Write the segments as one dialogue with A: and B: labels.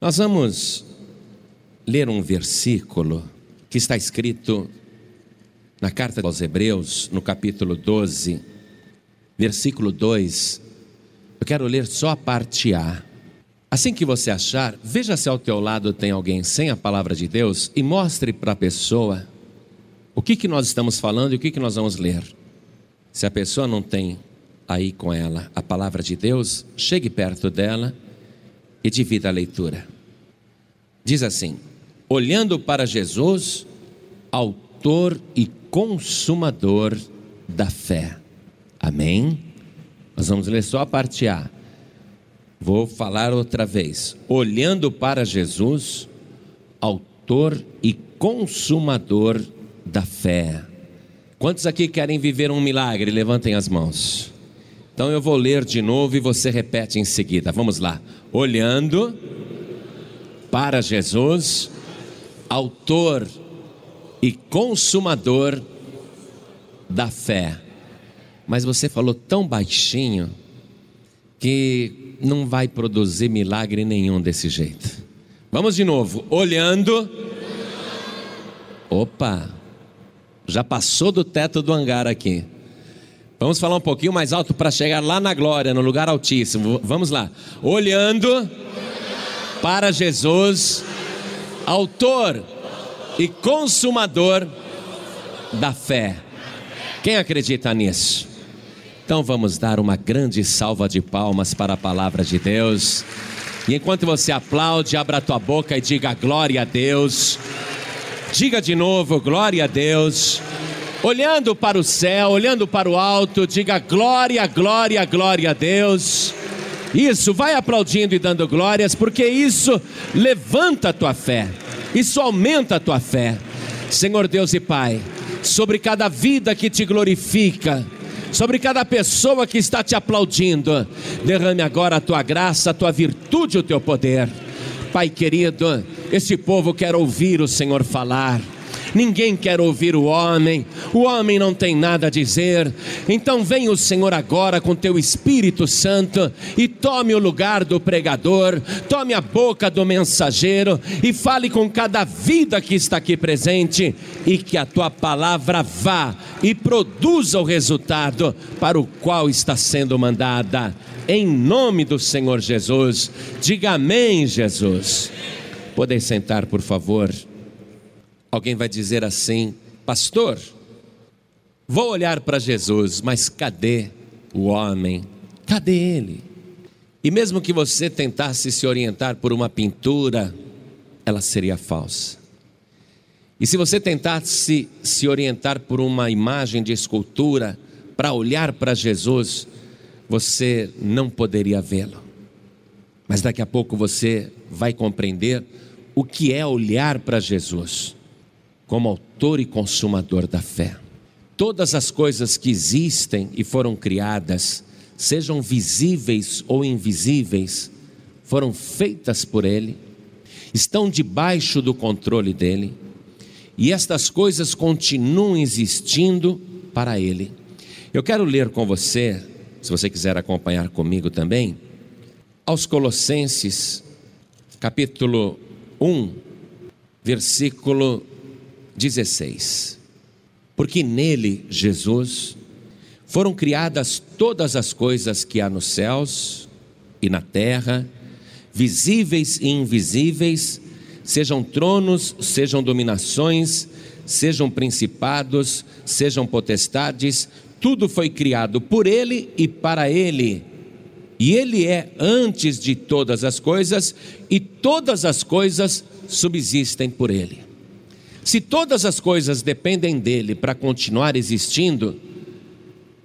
A: Nós vamos ler um versículo que está escrito na carta aos Hebreus, no capítulo 12, versículo 2. Eu quero ler só a parte A. Assim que você achar, veja se ao teu lado tem alguém sem a palavra de Deus e mostre para a pessoa o que, que nós estamos falando e o que, que nós vamos ler. Se a pessoa não tem aí com ela a palavra de Deus, chegue perto dela e divida a leitura. Diz assim: olhando para Jesus, autor e consumador da fé. Amém? Nós vamos ler só a parte A. Vou falar outra vez. Olhando para Jesus, autor e consumador da fé. Quantos aqui querem viver um milagre? Levantem as mãos. Então eu vou ler de novo e você repete em seguida. Vamos lá. Olhando para Jesus, autor e consumador da fé. Mas você falou tão baixinho que não vai produzir milagre nenhum desse jeito. Vamos de novo. Olhando. Opa! Já passou do teto do hangar aqui. Vamos falar um pouquinho mais alto para chegar lá na glória, no lugar altíssimo. Vamos lá. Olhando para Jesus, autor e consumador da fé. Quem acredita nisso? Então vamos dar uma grande salva de palmas para a palavra de Deus. E enquanto você aplaude, abra a tua boca e diga glória a Deus. Diga de novo, glória a Deus olhando para o céu, olhando para o alto, diga glória, glória, glória a Deus. Isso, vai aplaudindo e dando glórias, porque isso levanta a tua fé, isso aumenta a tua fé. Senhor Deus e Pai, sobre cada vida que te glorifica, sobre cada pessoa que está te aplaudindo, derrame agora a tua graça, a tua virtude, o teu poder. Pai querido, esse povo quer ouvir o Senhor falar ninguém quer ouvir o homem, o homem não tem nada a dizer. Então vem o Senhor agora com teu Espírito Santo e tome o lugar do pregador, tome a boca do mensageiro e fale com cada vida que está aqui presente e que a tua palavra vá e produza o resultado para o qual está sendo mandada. Em nome do Senhor Jesus, diga amém, Jesus. Podem sentar, por favor. Alguém vai dizer assim: Pastor, vou olhar para Jesus, mas cadê o homem? Cadê ele? E mesmo que você tentasse se orientar por uma pintura, ela seria falsa. E se você tentasse se orientar por uma imagem de escultura, para olhar para Jesus, você não poderia vê-lo. Mas daqui a pouco você vai compreender o que é olhar para Jesus como autor e consumador da fé. Todas as coisas que existem e foram criadas, sejam visíveis ou invisíveis, foram feitas por Ele, estão debaixo do controle dEle, e estas coisas continuam existindo para Ele. Eu quero ler com você, se você quiser acompanhar comigo também, aos Colossenses, capítulo 1, versículo 16. Porque nele, Jesus, foram criadas todas as coisas que há nos céus e na terra, visíveis e invisíveis, sejam tronos, sejam dominações, sejam principados, sejam potestades, tudo foi criado por ele e para ele. E ele é antes de todas as coisas, e todas as coisas subsistem por ele. Se todas as coisas dependem dele para continuar existindo,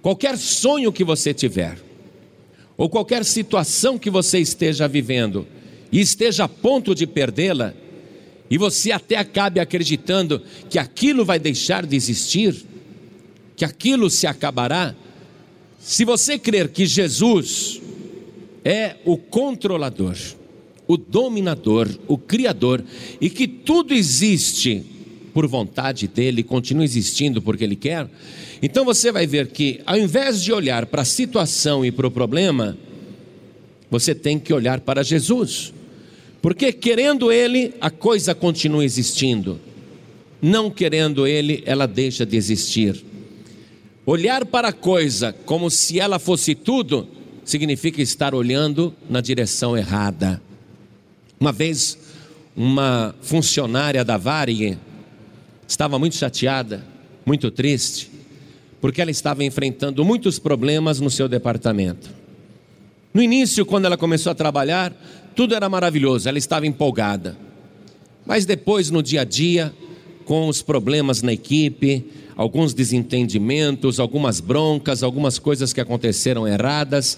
A: qualquer sonho que você tiver, ou qualquer situação que você esteja vivendo e esteja a ponto de perdê-la, e você até acabe acreditando que aquilo vai deixar de existir, que aquilo se acabará, se você crer que Jesus é o controlador, o dominador, o criador e que tudo existe por vontade dele, continua existindo porque ele quer. Então você vai ver que, ao invés de olhar para a situação e para o problema, você tem que olhar para Jesus, Porque querendo ele, a coisa continua existindo. Não querendo ele, ela deixa de existir. Olhar para a coisa como se ela fosse tudo, significa estar olhando na direção errada. Uma vez, uma funcionária da Varig estava muito chateada, muito triste, porque ela estava enfrentando muitos problemas no seu departamento. No início, quando ela começou a trabalhar, tudo era maravilhoso, ela estava empolgada. Mas depois, no dia a dia, com os problemas na equipe, alguns desentendimentos, algumas broncas, algumas coisas que aconteceram erradas,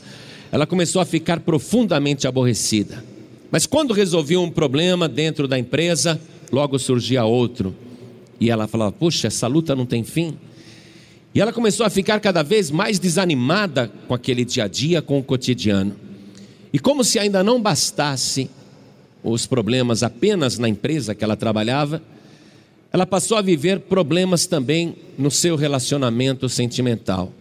A: ela começou a ficar profundamente aborrecida. Mas quando resolvia um problema dentro da empresa, logo surgia outro. E ela falava: Puxa, essa luta não tem fim. E ela começou a ficar cada vez mais desanimada com aquele dia a dia, com o cotidiano. E como se ainda não bastasse os problemas apenas na empresa que ela trabalhava, ela passou a viver problemas também no seu relacionamento sentimental.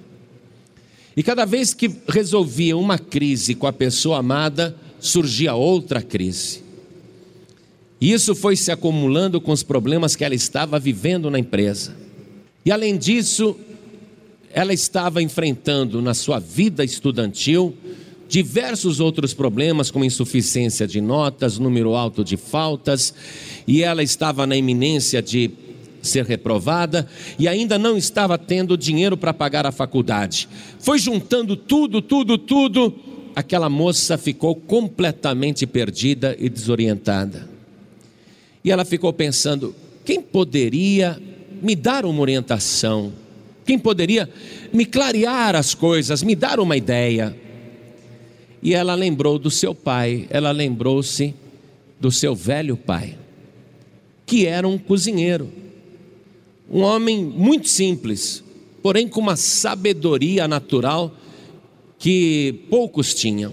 A: E cada vez que resolvia uma crise com a pessoa amada, surgia outra crise. Isso foi se acumulando com os problemas que ela estava vivendo na empresa. E além disso, ela estava enfrentando na sua vida estudantil diversos outros problemas, como insuficiência de notas, número alto de faltas, e ela estava na iminência de ser reprovada e ainda não estava tendo dinheiro para pagar a faculdade. Foi juntando tudo, tudo, tudo, aquela moça ficou completamente perdida e desorientada. E ela ficou pensando: quem poderia me dar uma orientação? Quem poderia me clarear as coisas, me dar uma ideia? E ela lembrou do seu pai, ela lembrou-se do seu velho pai, que era um cozinheiro, um homem muito simples, porém com uma sabedoria natural que poucos tinham.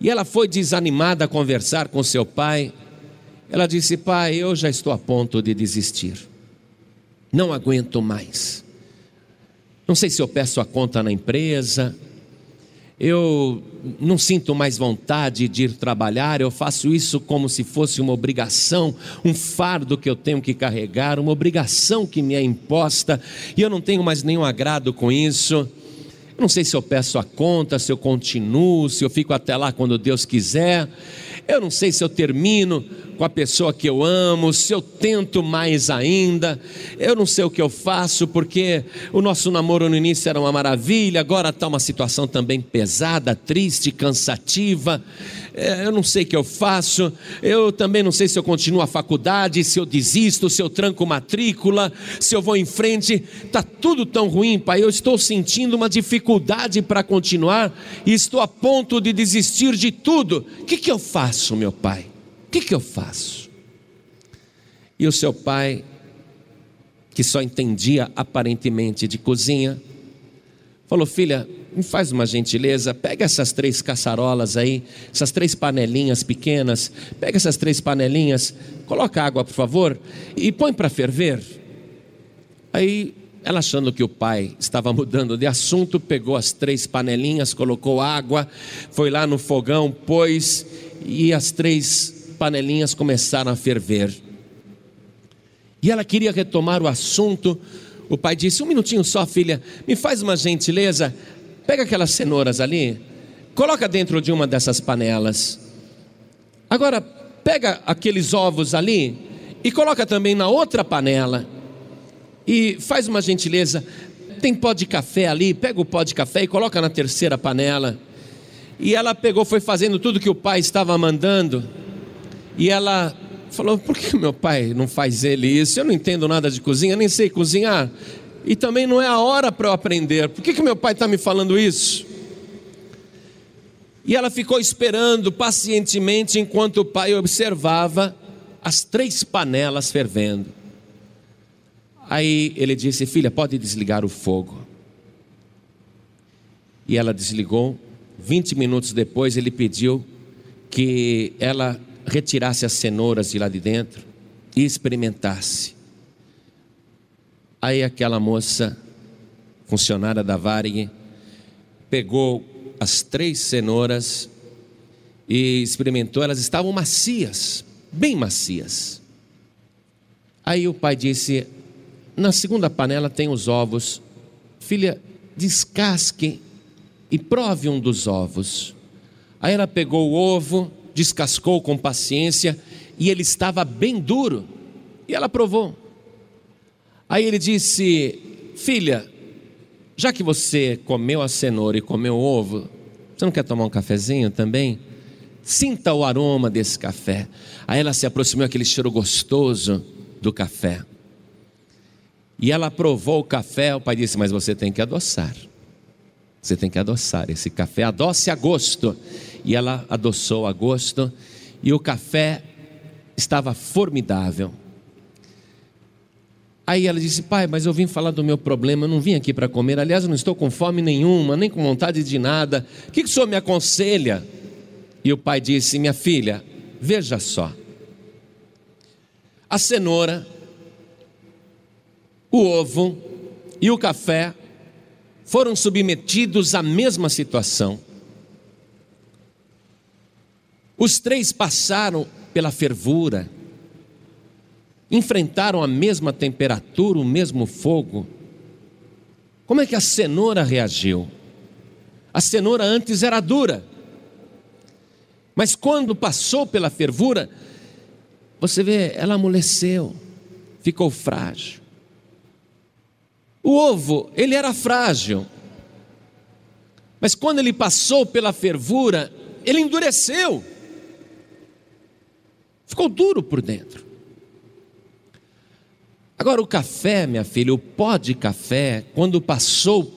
A: E ela foi desanimada a conversar com seu pai. Ela disse: Pai, eu já estou a ponto de desistir, não aguento mais. Não sei se eu peço a conta na empresa, eu não sinto mais vontade de ir trabalhar, eu faço isso como se fosse uma obrigação, um fardo que eu tenho que carregar, uma obrigação que me é imposta, e eu não tenho mais nenhum agrado com isso. Não sei se eu peço a conta, se eu continuo, se eu fico até lá quando Deus quiser. Eu não sei se eu termino com a pessoa que eu amo, se eu tento mais ainda, eu não sei o que eu faço, porque o nosso namoro no início era uma maravilha, agora está uma situação também pesada, triste, cansativa. É, eu não sei o que eu faço, eu também não sei se eu continuo a faculdade, se eu desisto, se eu tranco matrícula, se eu vou em frente, está tudo tão ruim, pai. Eu estou sentindo uma dificuldade para continuar e estou a ponto de desistir de tudo. O que, que eu faço, meu pai? O que, que eu faço? E o seu pai, que só entendia aparentemente de cozinha, falou: Filha, me faz uma gentileza, pega essas três caçarolas aí, essas três panelinhas pequenas, pega essas três panelinhas, coloca água, por favor, e põe para ferver. Aí ela achando que o pai estava mudando de assunto, pegou as três panelinhas, colocou água, foi lá no fogão, pôs e as três panelinhas começaram a ferver. E ela queria retomar o assunto. O pai disse: Um minutinho só, filha, me faz uma gentileza, Pega aquelas cenouras ali, coloca dentro de uma dessas panelas. Agora, pega aqueles ovos ali e coloca também na outra panela. E faz uma gentileza, tem pó de café ali, pega o pó de café e coloca na terceira panela. E ela pegou, foi fazendo tudo que o pai estava mandando. E ela falou: Por que meu pai não faz ele isso? Eu não entendo nada de cozinha, nem sei cozinhar e também não é a hora para eu aprender. Por que, que meu pai está me falando isso? E ela ficou esperando pacientemente enquanto o pai observava as três panelas fervendo. Aí ele disse: Filha, pode desligar o fogo. E ela desligou. Vinte minutos depois, ele pediu que ela retirasse as cenouras de lá de dentro e experimentasse. Aí aquela moça, funcionária da Varig, pegou as três cenouras e experimentou, elas estavam macias, bem macias. Aí o pai disse: Na segunda panela tem os ovos, filha, descasque e prove um dos ovos. Aí ela pegou o ovo, descascou com paciência e ele estava bem duro. E ela provou. Aí ele disse: Filha, já que você comeu a cenoura e comeu o ovo, você não quer tomar um cafezinho também? Sinta o aroma desse café. Aí ela se aproximou, aquele cheiro gostoso do café. E ela provou o café, o pai disse: Mas você tem que adoçar. Você tem que adoçar esse café, adoce a gosto. E ela adoçou a gosto, e o café estava formidável. Aí ela disse: Pai, mas eu vim falar do meu problema, eu não vim aqui para comer. Aliás, eu não estou com fome nenhuma, nem com vontade de nada. O que, que o senhor me aconselha? E o pai disse: Minha filha, veja só. A cenoura, o ovo e o café foram submetidos à mesma situação. Os três passaram pela fervura, enfrentaram a mesma temperatura, o mesmo fogo. Como é que a cenoura reagiu? A cenoura antes era dura, mas quando passou pela fervura, você vê, ela amoleceu, ficou frágil. O ovo, ele era frágil, mas quando ele passou pela fervura, ele endureceu, ficou duro por dentro. Agora, o café, minha filha, o pó de café, quando passou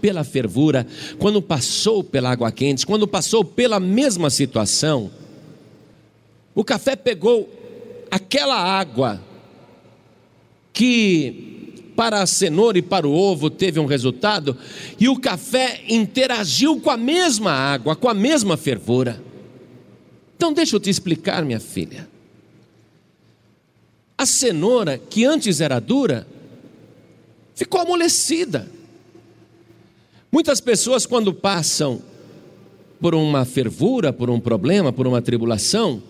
A: pela fervura, quando passou pela água quente, quando passou pela mesma situação, o café pegou aquela água que para a cenoura e para o ovo teve um resultado, e o café interagiu com a mesma água, com a mesma fervura. Então, deixa eu te explicar, minha filha. A cenoura, que antes era dura, ficou amolecida. Muitas pessoas, quando passam por uma fervura, por um problema, por uma tribulação,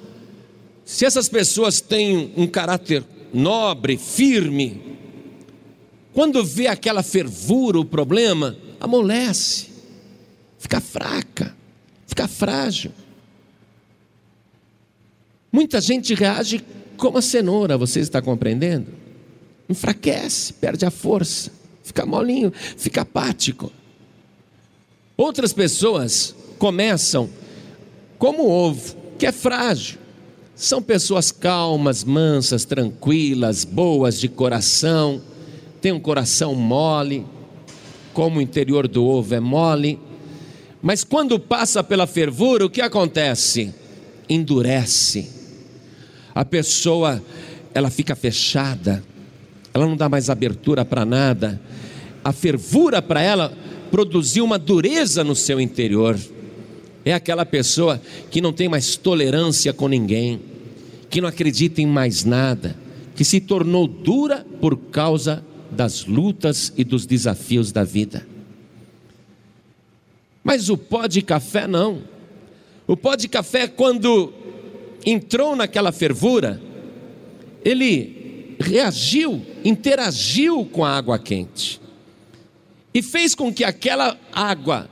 A: se essas pessoas têm um caráter nobre, firme, quando vê aquela fervura, o problema, amolece, fica fraca, fica frágil. Muita gente reage como a cenoura, você está compreendendo? Enfraquece, perde a força, fica molinho, fica apático. Outras pessoas começam como o ovo, que é frágil. São pessoas calmas, mansas, tranquilas, boas de coração, têm um coração mole, como o interior do ovo é mole. Mas quando passa pela fervura, o que acontece? Endurece. A pessoa, ela fica fechada, ela não dá mais abertura para nada. A fervura para ela produziu uma dureza no seu interior. É aquela pessoa que não tem mais tolerância com ninguém, que não acredita em mais nada, que se tornou dura por causa das lutas e dos desafios da vida. Mas o pó de café não. O pó de café, quando entrou naquela fervura, ele reagiu, interagiu com a água quente e fez com que aquela água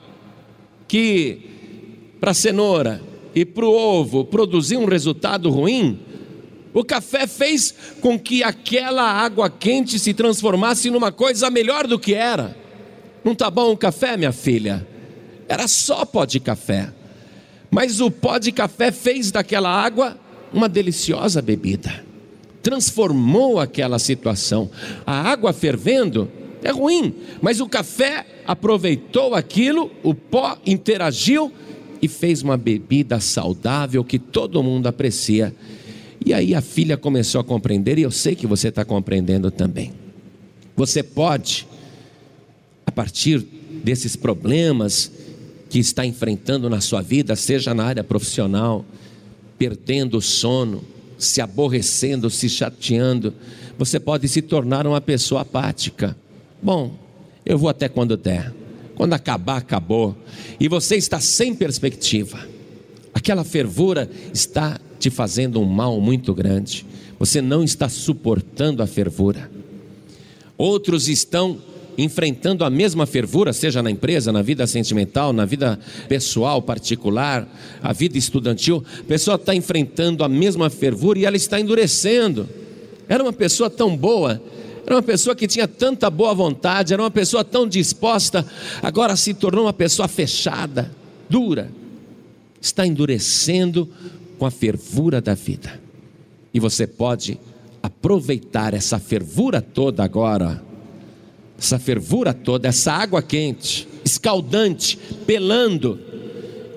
A: que para a cenoura e para o ovo produzia um resultado ruim, o café fez com que aquela água quente se transformasse numa coisa melhor do que era. Não está bom o café, minha filha? Era só pó de café. Mas o pó de café fez daquela água uma deliciosa bebida. Transformou aquela situação. A água fervendo é ruim, mas o café aproveitou aquilo, o pó interagiu e fez uma bebida saudável que todo mundo aprecia. E aí a filha começou a compreender, e eu sei que você está compreendendo também. Você pode, a partir desses problemas que está enfrentando na sua vida, seja na área profissional, perdendo o sono, se aborrecendo, se chateando, você pode se tornar uma pessoa apática. Bom, eu vou até quando der. Quando acabar, acabou. E você está sem perspectiva. Aquela fervura está te fazendo um mal muito grande. Você não está suportando a fervura. Outros estão enfrentando a mesma fervura, seja na empresa, na vida sentimental, na vida pessoal, particular, a vida estudantil. A pessoa está enfrentando a mesma fervura e ela está endurecendo. Era uma pessoa tão boa, era uma pessoa que tinha tanta boa vontade, era uma pessoa tão disposta, agora se tornou uma pessoa fechada, dura. Está endurecendo com a fervura da vida. E você pode aproveitar essa fervura toda agora essa fervura toda, essa água quente, escaldante, pelando,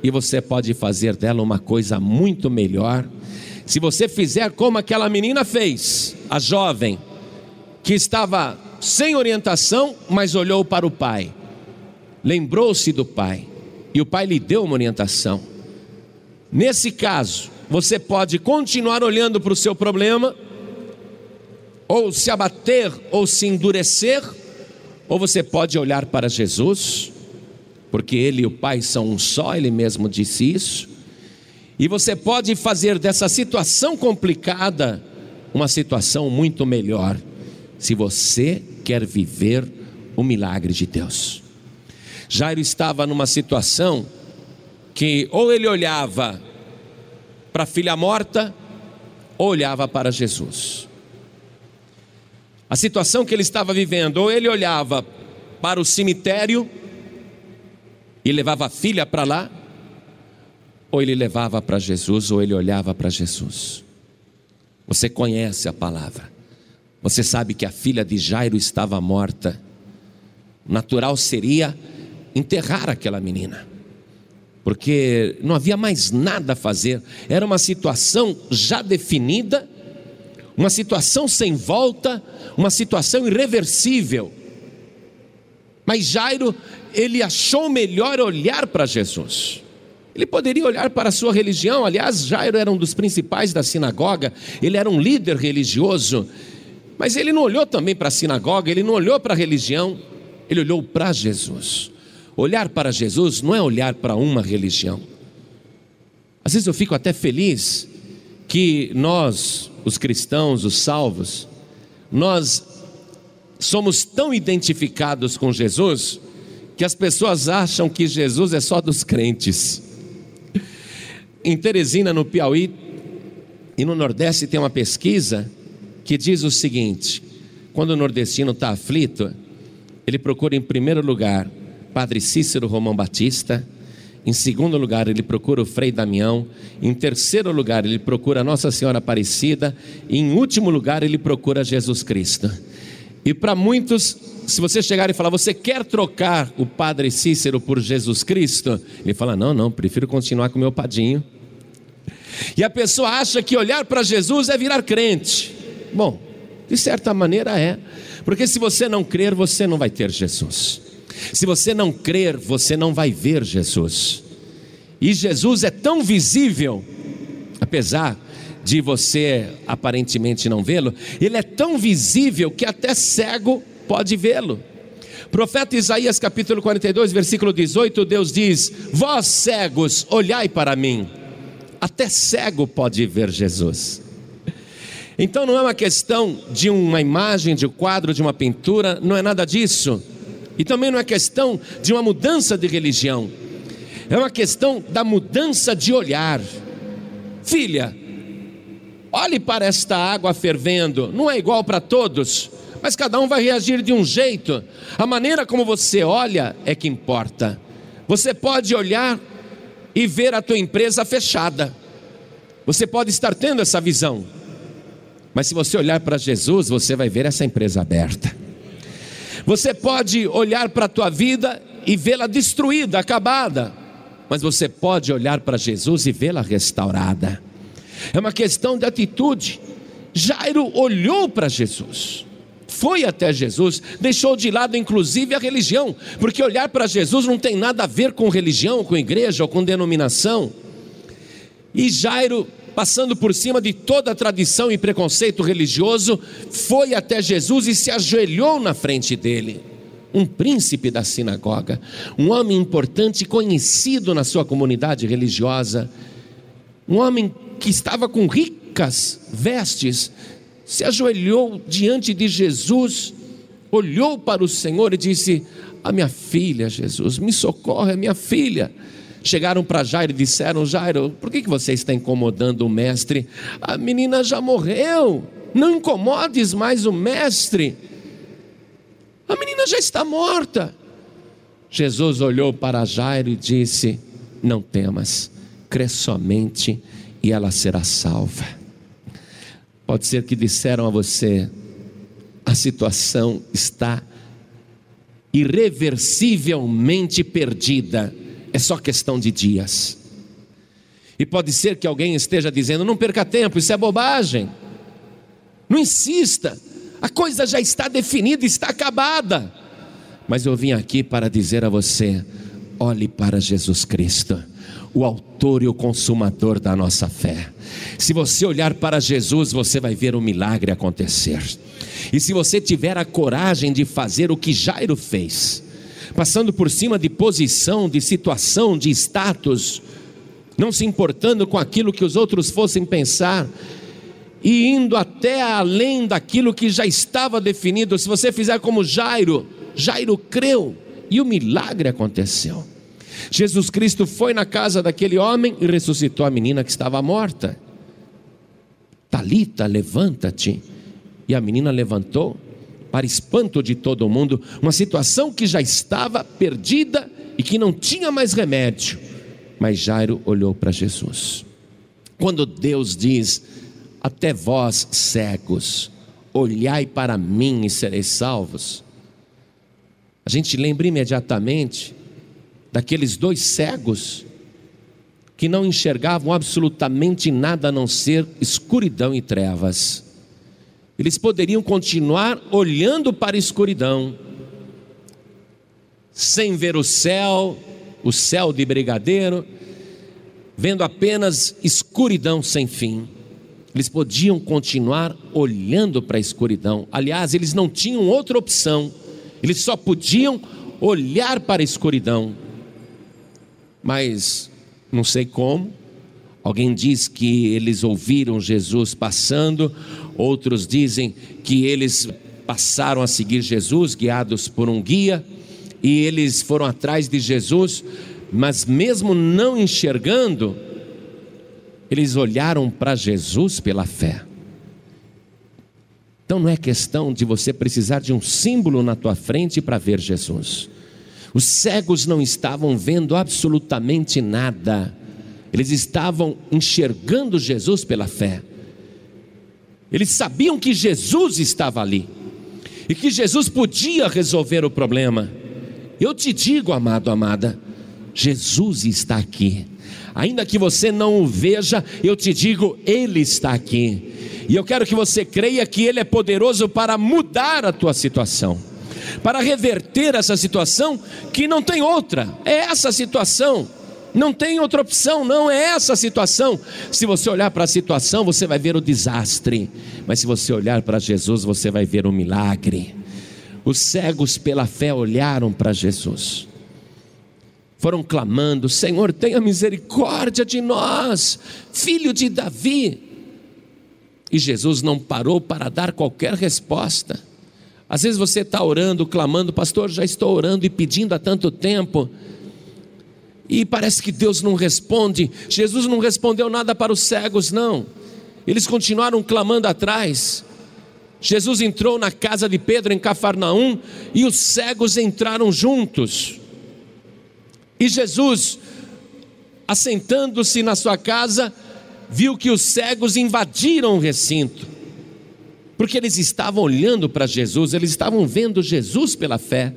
A: e você pode fazer dela uma coisa muito melhor. Se você fizer como aquela menina fez, a jovem, que estava sem orientação, mas olhou para o pai, lembrou-se do pai, e o pai lhe deu uma orientação. Nesse caso, você pode continuar olhando para o seu problema, ou se abater, ou se endurecer, ou você pode olhar para Jesus, porque Ele e o Pai são um só, Ele mesmo disse isso, e você pode fazer dessa situação complicada uma situação muito melhor, se você quer viver o milagre de Deus. Jairo estava numa situação que ou ele olhava para a filha morta, olhava para Jesus. A situação que ele estava vivendo, ou ele olhava para o cemitério e levava a filha para lá, ou ele levava para Jesus, ou ele olhava para Jesus. Você conhece a palavra, você sabe que a filha de Jairo estava morta, natural seria enterrar aquela menina, porque não havia mais nada a fazer, era uma situação já definida uma situação sem volta, uma situação irreversível. Mas Jairo, ele achou melhor olhar para Jesus. Ele poderia olhar para a sua religião, aliás, Jairo era um dos principais da sinagoga, ele era um líder religioso, mas ele não olhou também para a sinagoga, ele não olhou para a religião, ele olhou para Jesus. Olhar para Jesus não é olhar para uma religião. Às vezes eu fico até feliz que nós, os cristãos, os salvos, nós somos tão identificados com Jesus que as pessoas acham que Jesus é só dos crentes. Em Teresina, no Piauí e no Nordeste, tem uma pesquisa que diz o seguinte: quando o nordestino está aflito, ele procura em primeiro lugar Padre Cícero Romão Batista, em segundo lugar, ele procura o Frei Damião. Em terceiro lugar, ele procura Nossa Senhora Aparecida. E em último lugar, ele procura Jesus Cristo. E para muitos, se você chegar e falar, você quer trocar o Padre Cícero por Jesus Cristo? Ele fala, não, não, prefiro continuar com o meu padinho. E a pessoa acha que olhar para Jesus é virar crente. Bom, de certa maneira é, porque se você não crer, você não vai ter Jesus. Se você não crer, você não vai ver Jesus. E Jesus é tão visível, apesar de você aparentemente não vê-lo, ele é tão visível que até cego pode vê-lo. Profeta Isaías capítulo 42, versículo 18, Deus diz: Vós cegos, olhai para mim. Até cego pode ver Jesus. Então não é uma questão de uma imagem, de um quadro, de uma pintura, não é nada disso. E também não é questão de uma mudança de religião, é uma questão da mudança de olhar. Filha, olhe para esta água fervendo, não é igual para todos, mas cada um vai reagir de um jeito. A maneira como você olha é que importa. Você pode olhar e ver a tua empresa fechada. Você pode estar tendo essa visão. Mas se você olhar para Jesus, você vai ver essa empresa aberta. Você pode olhar para a tua vida e vê-la destruída, acabada, mas você pode olhar para Jesus e vê-la restaurada. É uma questão de atitude. Jairo olhou para Jesus, foi até Jesus, deixou de lado inclusive a religião, porque olhar para Jesus não tem nada a ver com religião, com igreja ou com denominação. E Jairo passando por cima de toda a tradição e preconceito religioso, foi até Jesus e se ajoelhou na frente dele. Um príncipe da sinagoga, um homem importante conhecido na sua comunidade religiosa, um homem que estava com ricas vestes, se ajoelhou diante de Jesus, olhou para o Senhor e disse: A minha filha, Jesus, me socorre, a minha filha. Chegaram para Jairo e disseram: Jairo, por que, que você está incomodando o mestre? A menina já morreu, não incomodes mais o mestre. A menina já está morta. Jesus olhou para Jairo e disse: Não temas, crê somente e ela será salva. Pode ser que disseram a você: a situação está irreversivelmente perdida, é só questão de dias. E pode ser que alguém esteja dizendo: não perca tempo, isso é bobagem. Não insista, a coisa já está definida, está acabada. Mas eu vim aqui para dizer a você: olhe para Jesus Cristo o autor e o consumador da nossa fé. Se você olhar para Jesus, você vai ver o milagre acontecer. E se você tiver a coragem de fazer o que Jairo fez, passando por cima de posição, de situação, de status, não se importando com aquilo que os outros fossem pensar, e indo até além daquilo que já estava definido, se você fizer como Jairo, Jairo creu e o milagre aconteceu. Jesus Cristo foi na casa daquele homem e ressuscitou a menina que estava morta. Talita, levanta-te. E a menina levantou, para espanto de todo mundo, uma situação que já estava perdida e que não tinha mais remédio. Mas Jairo olhou para Jesus. Quando Deus diz: Até vós cegos, olhai para mim e sereis salvos. A gente lembra imediatamente daqueles dois cegos que não enxergavam absolutamente nada a não ser escuridão e trevas. Eles poderiam continuar olhando para a escuridão, sem ver o céu, o céu de brigadeiro, vendo apenas escuridão sem fim. Eles podiam continuar olhando para a escuridão. Aliás, eles não tinham outra opção. Eles só podiam olhar para a escuridão mas não sei como. Alguém diz que eles ouviram Jesus passando, outros dizem que eles passaram a seguir Jesus, guiados por um guia, e eles foram atrás de Jesus, mas mesmo não enxergando, eles olharam para Jesus pela fé. Então não é questão de você precisar de um símbolo na tua frente para ver Jesus. Os cegos não estavam vendo absolutamente nada, eles estavam enxergando Jesus pela fé. Eles sabiam que Jesus estava ali e que Jesus podia resolver o problema. Eu te digo, amado, amada, Jesus está aqui. Ainda que você não o veja, eu te digo, Ele está aqui. E eu quero que você creia que Ele é poderoso para mudar a tua situação para reverter essa situação que não tem outra, é essa situação. Não tem outra opção, não é essa situação. Se você olhar para a situação, você vai ver o desastre, mas se você olhar para Jesus, você vai ver o milagre. Os cegos pela fé olharam para Jesus, foram clamando: Senhor, tenha misericórdia de nós, filho de Davi. E Jesus não parou para dar qualquer resposta. Às vezes você está orando, clamando, pastor, já estou orando e pedindo há tanto tempo, e parece que Deus não responde. Jesus não respondeu nada para os cegos, não. Eles continuaram clamando atrás. Jesus entrou na casa de Pedro em Cafarnaum e os cegos entraram juntos. E Jesus, assentando-se na sua casa, viu que os cegos invadiram o recinto porque eles estavam olhando para Jesus, eles estavam vendo Jesus pela fé.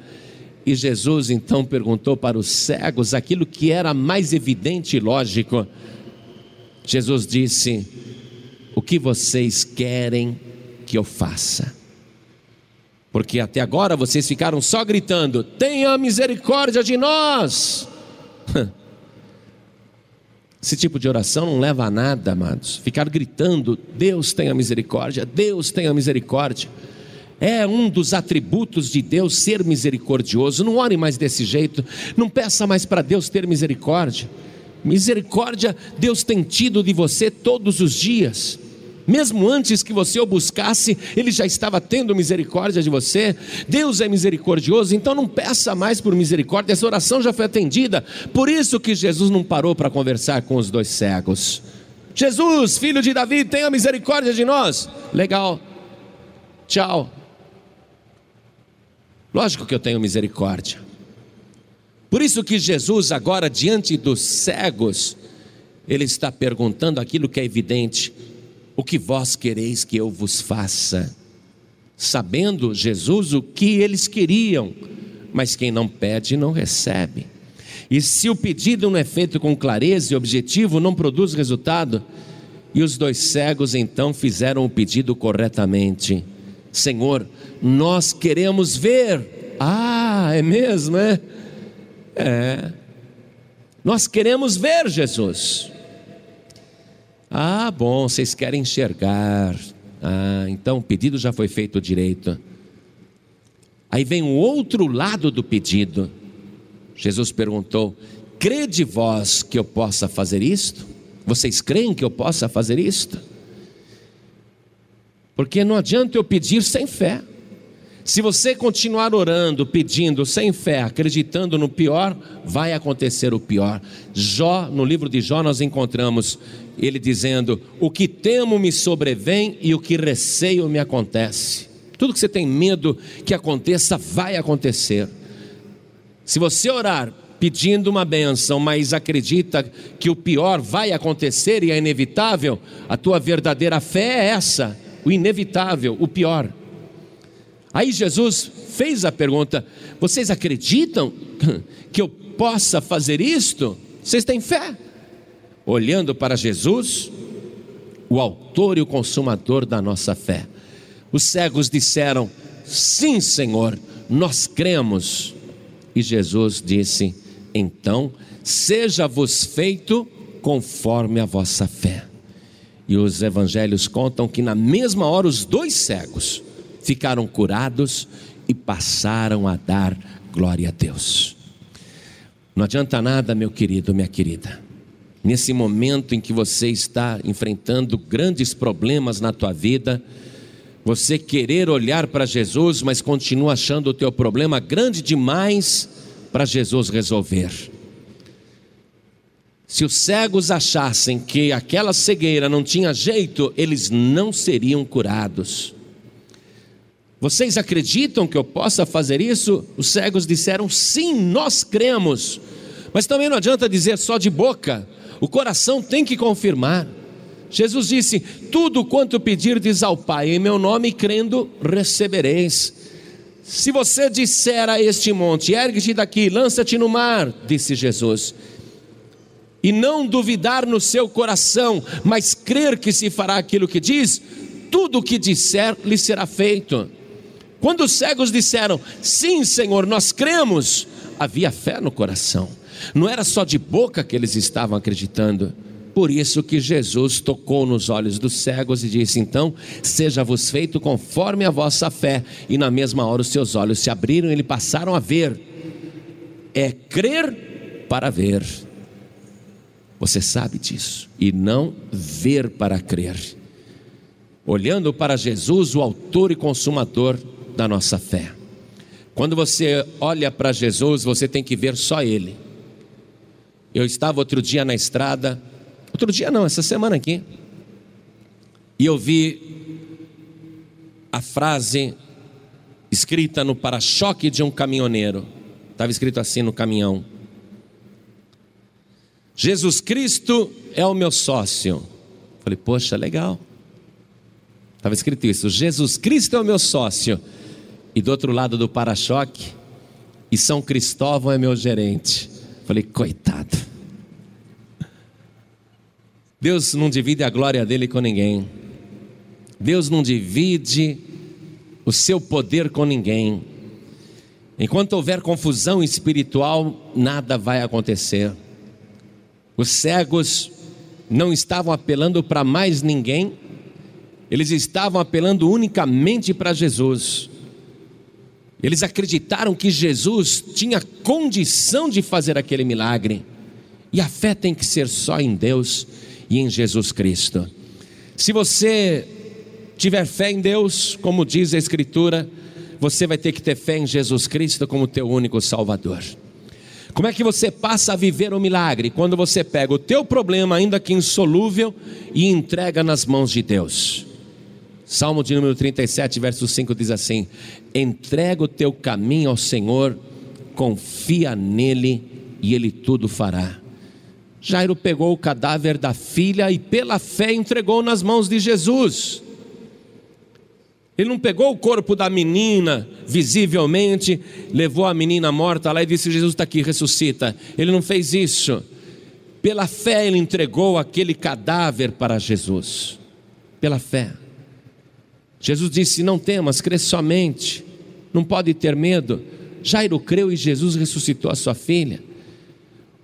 A: E Jesus então perguntou para os cegos aquilo que era mais evidente e lógico. Jesus disse: O que vocês querem que eu faça? Porque até agora vocês ficaram só gritando: Tenha misericórdia de nós. Esse tipo de oração não leva a nada, amados. Ficar gritando, Deus tenha misericórdia, Deus tenha misericórdia. É um dos atributos de Deus ser misericordioso. Não ore mais desse jeito, não peça mais para Deus ter misericórdia. Misericórdia Deus tem tido de você todos os dias. Mesmo antes que você o buscasse, Ele já estava tendo misericórdia de você. Deus é misericordioso, então não peça mais por misericórdia, essa oração já foi atendida. Por isso que Jesus não parou para conversar com os dois cegos. Jesus, filho de Davi, tenha misericórdia de nós. Legal, tchau. Lógico que eu tenho misericórdia. Por isso que Jesus, agora diante dos cegos, ele está perguntando aquilo que é evidente: o que vós quereis que eu vos faça? Sabendo Jesus o que eles queriam, mas quem não pede não recebe. E se o pedido não é feito com clareza e objetivo, não produz resultado. E os dois cegos então fizeram o pedido corretamente: Senhor, nós queremos ver. Ah, é mesmo, é? É. Nós queremos ver Jesus. Ah, bom, vocês querem enxergar. Ah, então o pedido já foi feito direito. Aí vem o outro lado do pedido. Jesus perguntou: Crede vós que eu possa fazer isto? Vocês creem que eu possa fazer isto? Porque não adianta eu pedir sem fé. Se você continuar orando, pedindo sem fé, acreditando no pior, vai acontecer o pior. Jó, no livro de Jó, nós encontramos ele dizendo: O que temo me sobrevém e o que receio me acontece. Tudo que você tem medo que aconteça, vai acontecer. Se você orar pedindo uma benção, mas acredita que o pior vai acontecer e é inevitável, a tua verdadeira fé é essa, o inevitável, o pior. Aí Jesus fez a pergunta: Vocês acreditam que eu possa fazer isto? Vocês têm fé? Olhando para Jesus, o Autor e o Consumador da nossa fé. Os cegos disseram: Sim, Senhor, nós cremos. E Jesus disse: Então, seja-vos feito conforme a vossa fé. E os evangelhos contam que na mesma hora os dois cegos ficaram curados e passaram a dar glória a Deus. Não adianta nada, meu querido, minha querida. Nesse momento em que você está enfrentando grandes problemas na tua vida, você querer olhar para Jesus, mas continua achando o teu problema grande demais para Jesus resolver. Se os cegos achassem que aquela cegueira não tinha jeito, eles não seriam curados. Vocês acreditam que eu possa fazer isso? Os cegos disseram: Sim, nós cremos. Mas também não adianta dizer só de boca, o coração tem que confirmar. Jesus disse: Tudo quanto pedirdes ao Pai em meu nome, crendo, recebereis. Se você disser a este monte: Ergue-te daqui, lança-te no mar, disse Jesus, e não duvidar no seu coração, mas crer que se fará aquilo que diz, tudo o que disser lhe será feito. Quando os cegos disseram: Sim, Senhor, nós cremos, havia fé no coração. Não era só de boca que eles estavam acreditando. Por isso que Jesus tocou nos olhos dos cegos e disse: Então, seja-vos feito conforme a vossa fé. E na mesma hora os seus olhos se abriram e eles passaram a ver. É crer para ver. Você sabe disso. E não ver para crer. Olhando para Jesus, o Autor e Consumador da nossa fé. Quando você olha para Jesus, você tem que ver só Ele. Eu estava outro dia na estrada, outro dia não, essa semana aqui, e eu vi a frase escrita no para-choque de um caminhoneiro. Estava escrito assim no caminhão: Jesus Cristo é o meu sócio. Falei, poxa, legal. Estava escrito isso: Jesus Cristo é o meu sócio e do outro lado do para-choque, e São Cristóvão é meu gerente. Falei, coitado. Deus não divide a glória dele com ninguém. Deus não divide o seu poder com ninguém. Enquanto houver confusão espiritual, nada vai acontecer. Os cegos não estavam apelando para mais ninguém, eles estavam apelando unicamente para Jesus. Eles acreditaram que Jesus tinha condição de fazer aquele milagre. E a fé tem que ser só em Deus e em Jesus Cristo. Se você tiver fé em Deus, como diz a Escritura, você vai ter que ter fé em Jesus Cristo como teu único Salvador. Como é que você passa a viver o milagre? Quando você pega o teu problema, ainda que insolúvel, e entrega nas mãos de Deus. Salmo de número 37, verso 5 diz assim: Entrega o teu caminho ao Senhor, confia nele e ele tudo fará. Jairo pegou o cadáver da filha e pela fé entregou nas mãos de Jesus. Ele não pegou o corpo da menina visivelmente, levou a menina morta lá e disse: Jesus está aqui, ressuscita. Ele não fez isso. Pela fé ele entregou aquele cadáver para Jesus. Pela fé. Jesus disse: Não temas, crê somente, não pode ter medo. Jairo creu e Jesus ressuscitou a sua filha.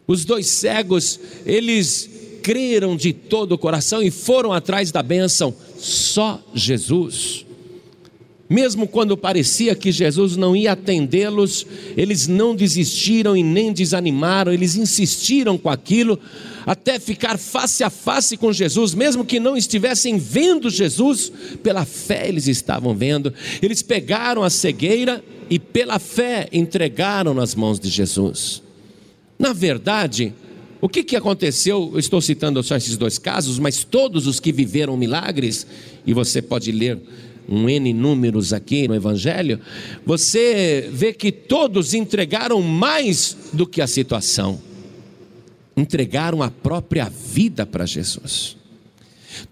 A: Os dois cegos, eles creram de todo o coração e foram atrás da bênção, só Jesus. Mesmo quando parecia que Jesus não ia atendê-los, eles não desistiram e nem desanimaram, eles insistiram com aquilo, até ficar face a face com Jesus, mesmo que não estivessem vendo Jesus, pela fé eles estavam vendo. Eles pegaram a cegueira e, pela fé, entregaram nas mãos de Jesus. Na verdade, o que, que aconteceu? Eu estou citando só esses dois casos, mas todos os que viveram milagres, e você pode ler um N números aqui no Evangelho, você vê que todos entregaram mais do que a situação, entregaram a própria vida para Jesus.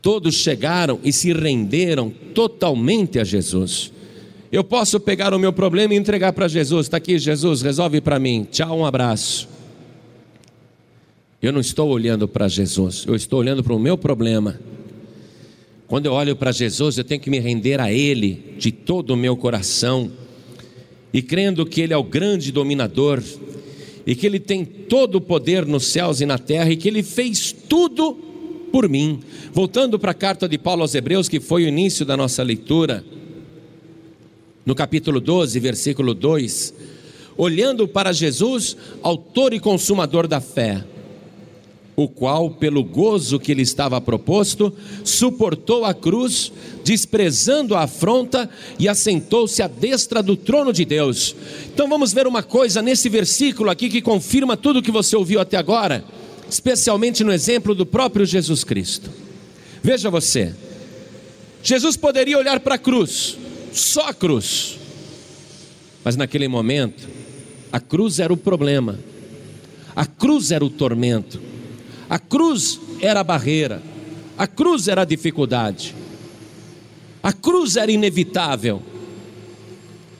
A: Todos chegaram e se renderam totalmente a Jesus. Eu posso pegar o meu problema e entregar para Jesus. Está aqui, Jesus, resolve para mim. Tchau, um abraço. Eu não estou olhando para Jesus, eu estou olhando para o meu problema quando eu olho para Jesus, eu tenho que me render a Ele de todo o meu coração, e crendo que Ele é o grande dominador, e que Ele tem todo o poder nos céus e na terra, e que Ele fez tudo por mim. Voltando para a carta de Paulo aos Hebreus, que foi o início da nossa leitura, no capítulo 12, versículo 2, olhando para Jesus, autor e consumador da fé o qual, pelo gozo que lhe estava proposto, suportou a cruz, desprezando a afronta e assentou-se à destra do trono de Deus. Então vamos ver uma coisa nesse versículo aqui que confirma tudo o que você ouviu até agora, especialmente no exemplo do próprio Jesus Cristo. Veja você, Jesus poderia olhar para a cruz, só a cruz, mas naquele momento, a cruz era o problema, a cruz era o tormento a cruz era a barreira, a cruz era a dificuldade, a cruz era inevitável.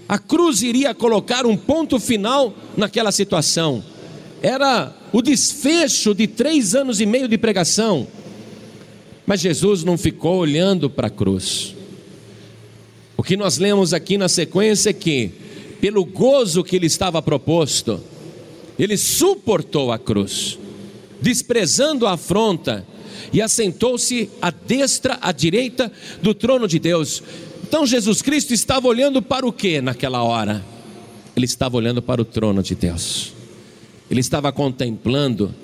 A: A cruz iria colocar um ponto final naquela situação. Era o desfecho de três anos e meio de pregação. Mas Jesus não ficou olhando para a cruz. O que nós lemos aqui na sequência é que, pelo gozo que lhe estava proposto, ele suportou a cruz desprezando a afronta, e assentou-se à destra, à direita do trono de Deus. Então Jesus Cristo estava olhando para o que naquela hora? Ele estava olhando para o trono de Deus. Ele estava contemplando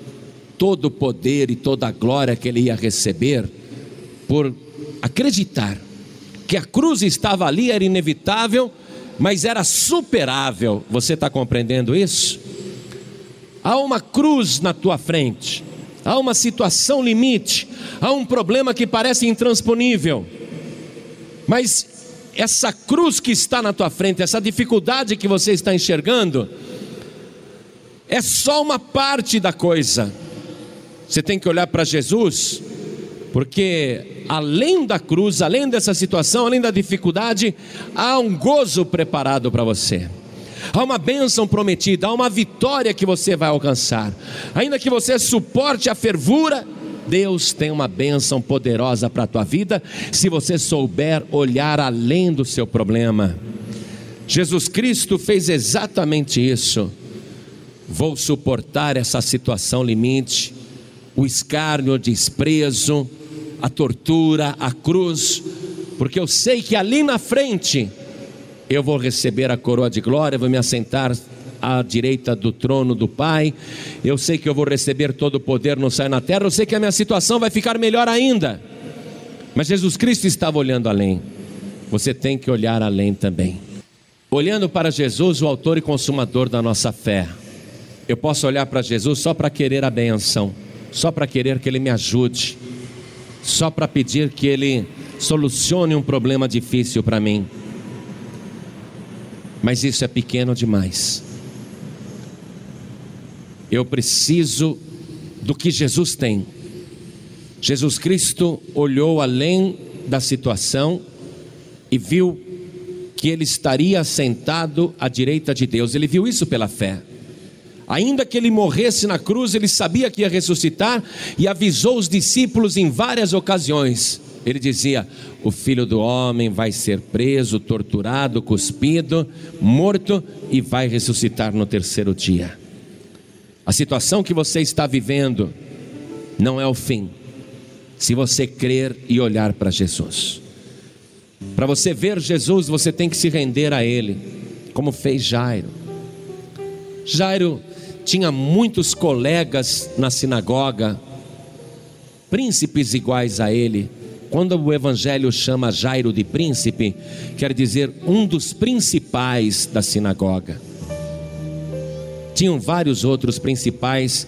A: todo o poder e toda a glória que ele ia receber por acreditar que a cruz estava ali, era inevitável, mas era superável. Você está compreendendo isso? Há uma cruz na tua frente, há uma situação limite, há um problema que parece intransponível, mas essa cruz que está na tua frente, essa dificuldade que você está enxergando, é só uma parte da coisa. Você tem que olhar para Jesus, porque além da cruz, além dessa situação, além da dificuldade, há um gozo preparado para você há uma bênção prometida, há uma vitória que você vai alcançar. Ainda que você suporte a fervura, Deus tem uma bênção poderosa para a tua vida, se você souber olhar além do seu problema. Jesus Cristo fez exatamente isso. Vou suportar essa situação limite, o escárnio, o desprezo, a tortura, a cruz, porque eu sei que ali na frente eu vou receber a coroa de glória, vou me assentar à direita do trono do Pai. Eu sei que eu vou receber todo o poder no céu e na terra. Eu sei que a minha situação vai ficar melhor ainda. Mas Jesus Cristo estava olhando além. Você tem que olhar além também. Olhando para Jesus, o autor e consumador da nossa fé. Eu posso olhar para Jesus só para querer a benção, só para querer que Ele me ajude, só para pedir que Ele solucione um problema difícil para mim. Mas isso é pequeno demais. Eu preciso do que Jesus tem. Jesus Cristo olhou além da situação e viu que ele estaria sentado à direita de Deus. Ele viu isso pela fé. Ainda que ele morresse na cruz, ele sabia que ia ressuscitar e avisou os discípulos em várias ocasiões. Ele dizia: O filho do homem vai ser preso, torturado, cuspido, morto e vai ressuscitar no terceiro dia. A situação que você está vivendo não é o fim, se você crer e olhar para Jesus. Para você ver Jesus, você tem que se render a Ele, como fez Jairo. Jairo tinha muitos colegas na sinagoga, príncipes iguais a ele. Quando o Evangelho chama Jairo de príncipe, quer dizer um dos principais da sinagoga. Tinham vários outros principais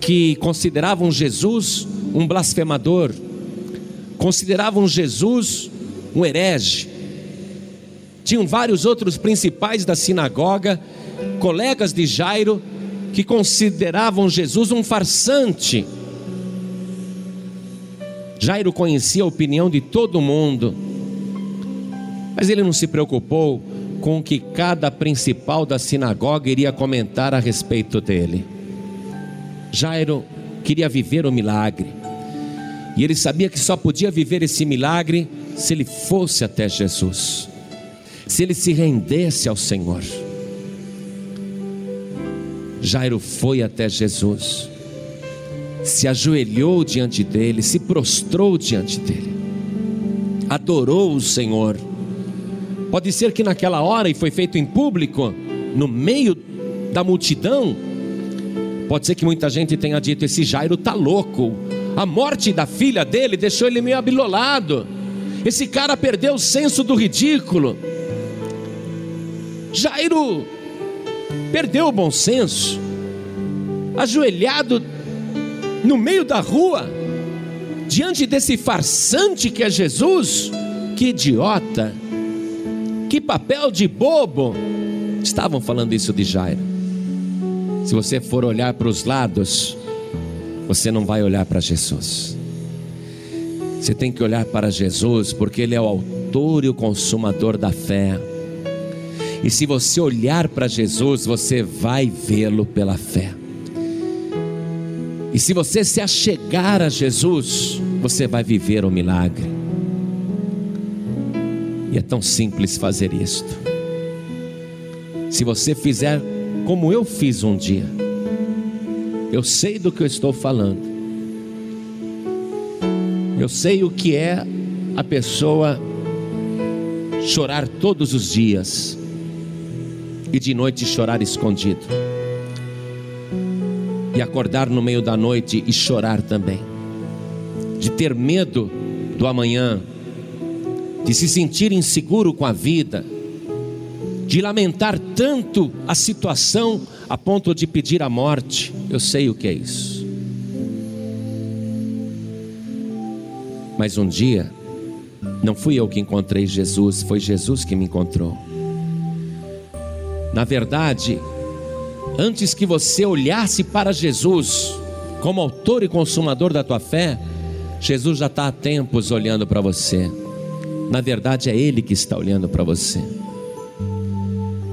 A: que consideravam Jesus um blasfemador, consideravam Jesus um herege. Tinham vários outros principais da sinagoga, colegas de Jairo, que consideravam Jesus um farsante. Jairo conhecia a opinião de todo mundo, mas ele não se preocupou com o que cada principal da sinagoga iria comentar a respeito dele. Jairo queria viver o milagre, e ele sabia que só podia viver esse milagre se ele fosse até Jesus, se ele se rendesse ao Senhor. Jairo foi até Jesus, se ajoelhou diante dele, se prostrou diante dele, adorou o Senhor. Pode ser que naquela hora, e foi feito em público, no meio da multidão, pode ser que muita gente tenha dito: esse Jairo está louco, a morte da filha dele deixou ele meio abilolado. Esse cara perdeu o senso do ridículo. Jairo perdeu o bom senso, ajoelhado no meio da rua, diante desse farsante que é Jesus. Que idiota, que papel de bobo. Estavam falando isso de Jairo. Se você for olhar para os lados, você não vai olhar para Jesus. Você tem que olhar para Jesus, porque Ele é o autor e o consumador da fé. E se você olhar para Jesus, você vai vê-lo pela fé. E se você se achegar a Jesus, você vai viver o milagre. E é tão simples fazer isto. Se você fizer como eu fiz um dia, eu sei do que eu estou falando. Eu sei o que é a pessoa chorar todos os dias e de noite chorar escondido, e acordar no meio da noite e chorar também, de ter medo do amanhã, de se sentir inseguro com a vida, de lamentar tanto a situação a ponto de pedir a morte. Eu sei o que é isso. Mas um dia, não fui eu que encontrei Jesus, foi Jesus que me encontrou. Na verdade, antes que você olhasse para Jesus como autor e consumador da tua fé, Jesus já está há tempos olhando para você. Na verdade, é Ele que está olhando para você.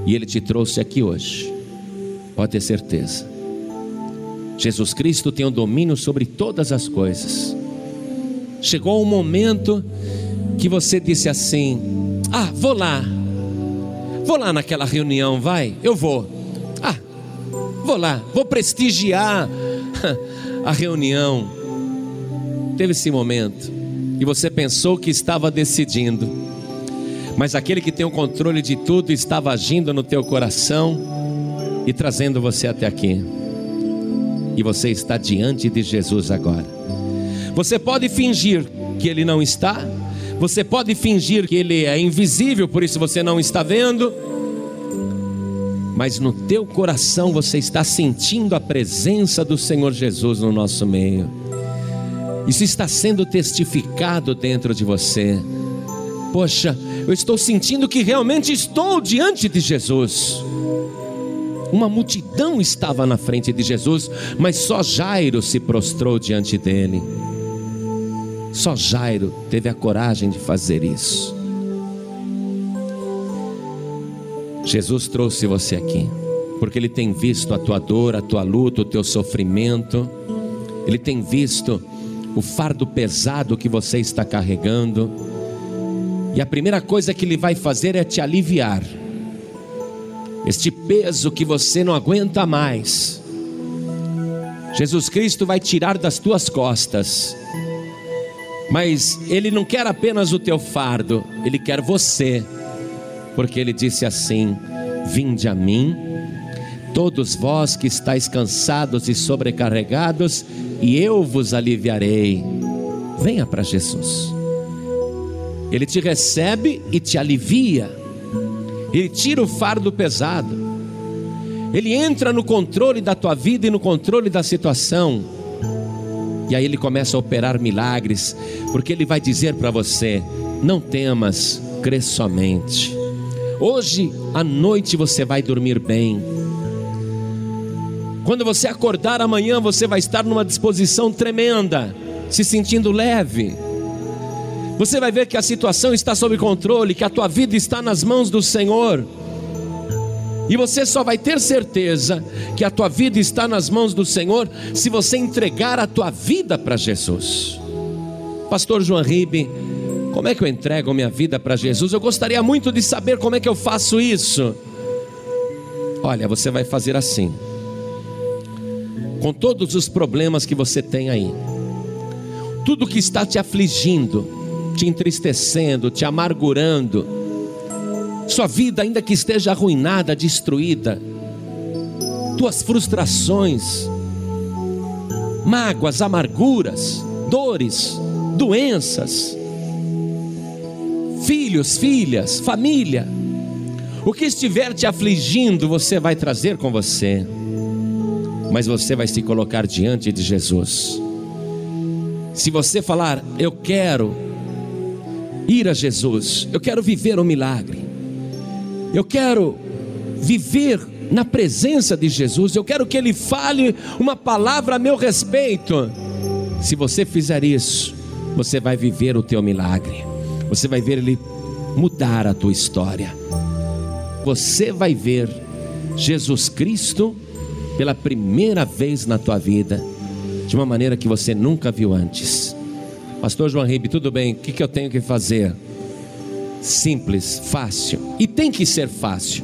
A: E Ele te trouxe aqui hoje, pode ter certeza. Jesus Cristo tem o domínio sobre todas as coisas. Chegou um momento que você disse assim: Ah, vou lá, vou lá naquela reunião, vai, eu vou. Vou lá, vou prestigiar a reunião. Teve esse momento e você pensou que estava decidindo, mas aquele que tem o controle de tudo estava agindo no teu coração e trazendo você até aqui. E você está diante de Jesus agora. Você pode fingir que ele não está, você pode fingir que ele é invisível, por isso você não está vendo, mas no teu coração você está sentindo a presença do Senhor Jesus no nosso meio. Isso está sendo testificado dentro de você. Poxa, eu estou sentindo que realmente estou diante de Jesus. Uma multidão estava na frente de Jesus, mas só Jairo se prostrou diante dele. Só Jairo teve a coragem de fazer isso. Jesus trouxe você aqui, porque Ele tem visto a tua dor, a tua luta, o teu sofrimento, Ele tem visto o fardo pesado que você está carregando, e a primeira coisa que Ele vai fazer é te aliviar, este peso que você não aguenta mais. Jesus Cristo vai tirar das tuas costas, mas Ele não quer apenas o teu fardo, Ele quer você, porque Ele disse assim: Vinde a mim, todos vós que estáis cansados e sobrecarregados, e eu vos aliviarei. Venha para Jesus. Ele te recebe e te alivia. Ele tira o fardo pesado. Ele entra no controle da tua vida e no controle da situação. E aí ele começa a operar milagres, porque ele vai dizer para você: não temas, crê somente. Hoje à noite você vai dormir bem. Quando você acordar amanhã, você vai estar numa disposição tremenda, se sentindo leve. Você vai ver que a situação está sob controle, que a tua vida está nas mãos do Senhor. E você só vai ter certeza que a tua vida está nas mãos do Senhor se você entregar a tua vida para Jesus. Pastor João Ribe, como é que eu entrego minha vida para Jesus? Eu gostaria muito de saber como é que eu faço isso. Olha, você vai fazer assim. Com todos os problemas que você tem aí, tudo que está te afligindo, te entristecendo, te amargurando, sua vida, ainda que esteja arruinada, destruída, tuas frustrações, mágoas, amarguras, dores, doenças, filhos, filhas, família, o que estiver te afligindo, você vai trazer com você, mas você vai se colocar diante de Jesus. Se você falar, eu quero ir a Jesus, eu quero viver o um milagre, eu quero viver na presença de Jesus, eu quero que Ele fale uma palavra a meu respeito. Se você fizer isso, você vai viver o teu milagre, você vai ver Ele mudar a tua história. Você vai ver Jesus Cristo pela primeira vez na tua vida, de uma maneira que você nunca viu antes. Pastor João Ribe, tudo bem? O que, que eu tenho que fazer? simples, fácil. E tem que ser fácil,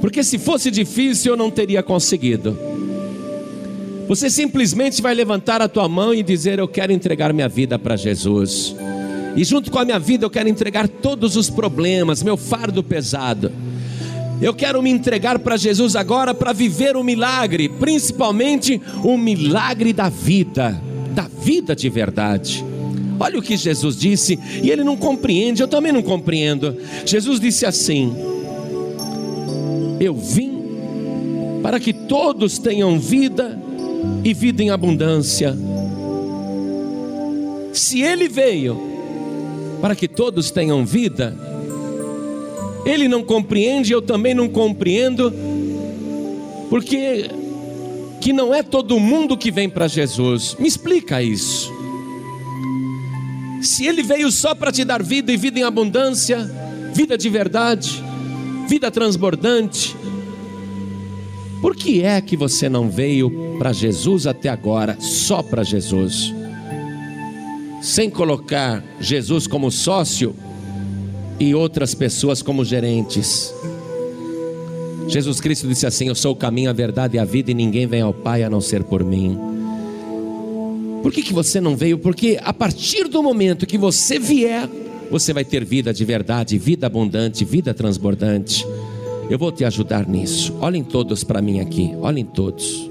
A: porque se fosse difícil eu não teria conseguido. Você simplesmente vai levantar a tua mão e dizer: Eu quero entregar minha vida para Jesus. E junto com a minha vida eu quero entregar todos os problemas, meu fardo pesado. Eu quero me entregar para Jesus agora para viver o um milagre, principalmente o milagre da vida, da vida de verdade. Olha o que Jesus disse, e ele não compreende, eu também não compreendo. Jesus disse assim: Eu vim para que todos tenham vida e vida em abundância. Se ele veio para que todos tenham vida, ele não compreende, eu também não compreendo, porque que não é todo mundo que vem para Jesus. Me explica isso. Se ele veio só para te dar vida e vida em abundância, vida de verdade, vida transbordante, por que é que você não veio para Jesus até agora, só para Jesus? Sem colocar Jesus como sócio e outras pessoas como gerentes. Jesus Cristo disse assim: Eu sou o caminho, a verdade e a vida, e ninguém vem ao Pai a não ser por mim. Por que, que você não veio? Porque a partir do momento que você vier, você vai ter vida de verdade, vida abundante, vida transbordante. Eu vou te ajudar nisso. Olhem todos para mim aqui. Olhem todos.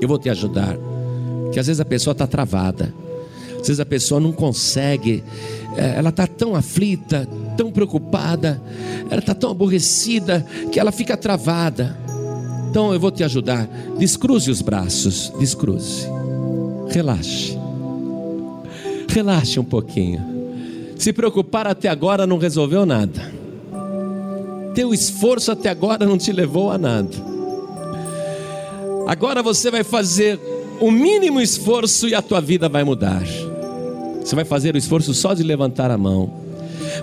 A: Eu vou te ajudar. Que às vezes a pessoa está travada. Às vezes a pessoa não consegue. É, ela está tão aflita, tão preocupada. Ela está tão aborrecida que ela fica travada. Então eu vou te ajudar. Descruze os braços. Descruze. Relaxe. Relaxe um pouquinho. Se preocupar até agora não resolveu nada. Teu esforço até agora não te levou a nada. Agora você vai fazer o mínimo esforço e a tua vida vai mudar. Você vai fazer o esforço só de levantar a mão.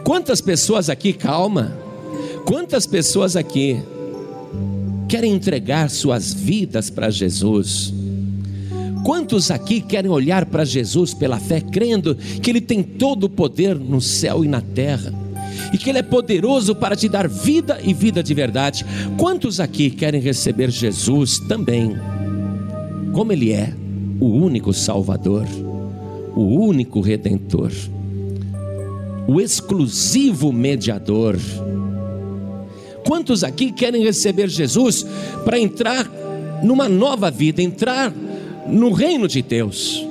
A: Quantas pessoas aqui, calma, quantas pessoas aqui querem entregar suas vidas para Jesus? Quantos aqui querem olhar para Jesus pela fé, crendo que Ele tem todo o poder no céu e na terra? E que Ele é poderoso para te dar vida e vida de verdade. Quantos aqui querem receber Jesus também, como Ele é, o único Salvador, o único Redentor, o exclusivo mediador? Quantos aqui querem receber Jesus para entrar numa nova vida, entrar no reino de Deus.